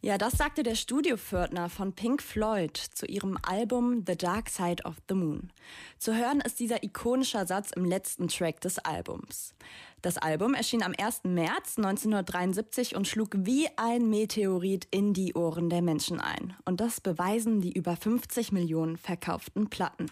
Ja, das sagte der Studiopförtner von Pink Floyd zu ihrem Album The Dark Side of the Moon. Zu hören ist dieser ikonische Satz im letzten Track des Albums. Das Album erschien am 1. März 1973 und schlug wie ein Meteorit in die Ohren der Menschen ein. Und das beweisen die über 50 Millionen verkauften Platten.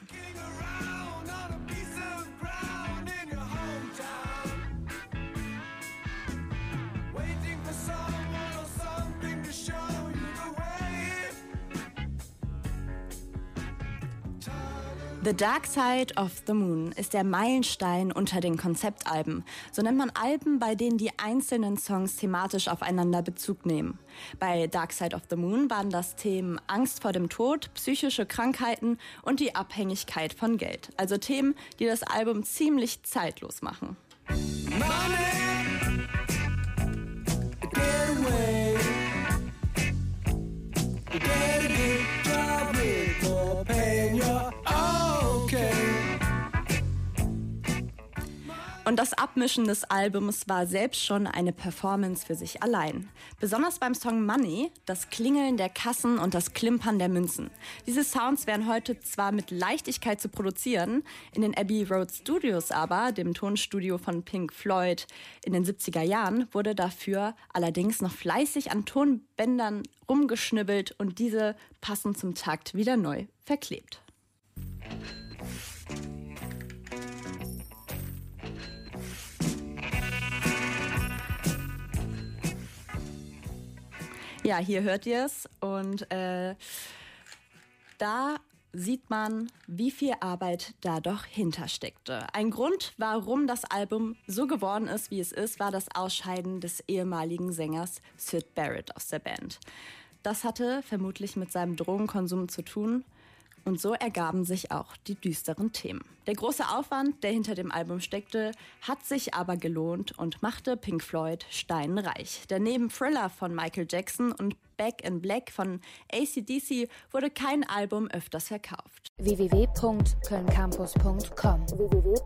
The Dark Side of the Moon ist der Meilenstein unter den Konzeptalben. So nennt man Alben, bei denen die einzelnen Songs thematisch aufeinander Bezug nehmen. Bei Dark Side of the Moon waren das Themen Angst vor dem Tod, psychische Krankheiten und die Abhängigkeit von Geld. Also Themen, die das Album ziemlich zeitlos machen. Money, Und das Abmischen des Albums war selbst schon eine Performance für sich allein. Besonders beim Song Money, das Klingeln der Kassen und das Klimpern der Münzen. Diese Sounds wären heute zwar mit Leichtigkeit zu produzieren, in den Abbey Road Studios aber, dem Tonstudio von Pink Floyd in den 70er Jahren, wurde dafür allerdings noch fleißig an Tonbändern rumgeschnibbelt und diese passend zum Takt wieder neu verklebt. Ja, hier hört ihr es und äh, da sieht man, wie viel Arbeit da doch hintersteckte. Ein Grund, warum das Album so geworden ist, wie es ist, war das Ausscheiden des ehemaligen Sängers Sid Barrett aus der Band. Das hatte vermutlich mit seinem Drogenkonsum zu tun und so ergaben sich auch die düsteren Themen. Der große Aufwand, der hinter dem Album steckte, hat sich aber gelohnt und machte Pink Floyd steinreich. Denn neben Thriller von Michael Jackson und Back in Black von ACDC wurde kein Album öfters verkauft. www.kölncampus.com www